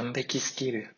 完璧すぎる